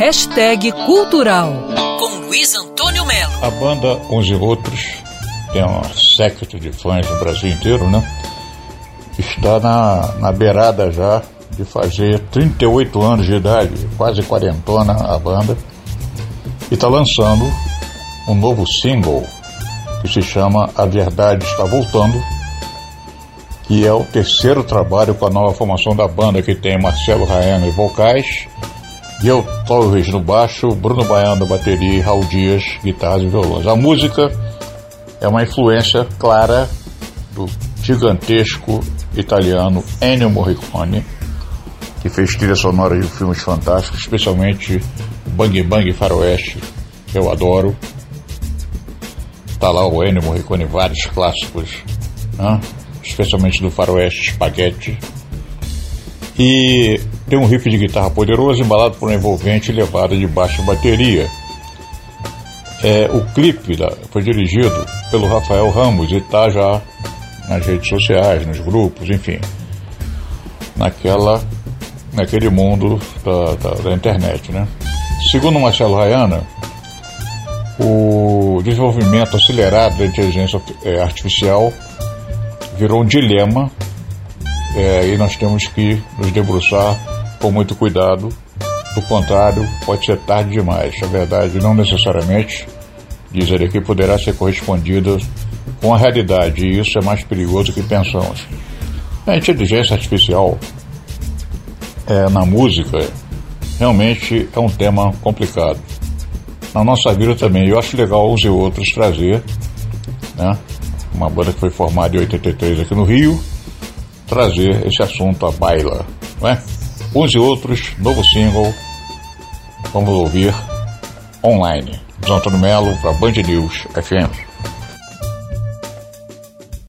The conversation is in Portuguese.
Hashtag Cultural com Luiz Antônio Melo. A banda Uns e Outros tem um séquito de fãs no Brasil inteiro, né? Está na, na beirada já de fazer 38 anos de idade, quase quarentona a banda, e está lançando um novo single que se chama A Verdade Está Voltando, que é o terceiro trabalho com a nova formação da banda, que tem Marcelo Raiano e vocais, Gil Torres no baixo, Bruno Baiano bateria e Raul Dias, guitarras e violões. A música é uma influência clara do gigantesco italiano Ennio Morricone, que fez trilha sonora de filmes fantásticos, especialmente Bang Bang Faroeste, que eu adoro. Tá lá o Ennio Morricone, vários clássicos, né? especialmente do Faroeste Spaghetti. E tem um riff de guitarra poderoso embalado por uma envolvente levada de baixa bateria. É, o clipe da, foi dirigido pelo Rafael Ramos e está já nas redes sociais, nos grupos, enfim, naquela, naquele mundo da, da, da internet, né? Segundo Marcelo Rayana, o desenvolvimento acelerado da inteligência é, artificial virou um dilema é, e nós temos que nos debruçar com muito cuidado. Do contrário, pode ser tarde demais. A verdade não necessariamente, diz ele aqui, poderá ser correspondida com a realidade e isso é mais perigoso que pensamos. A inteligência artificial é, na música realmente é um tema complicado. Na nossa vida também, eu acho legal uns e outros trazer, né? Uma banda que foi formada em 83 aqui no Rio, trazer esse assunto à baila, não é? Uns e outros, novo single, vamos ouvir online. Antônio Melo para Band News FM.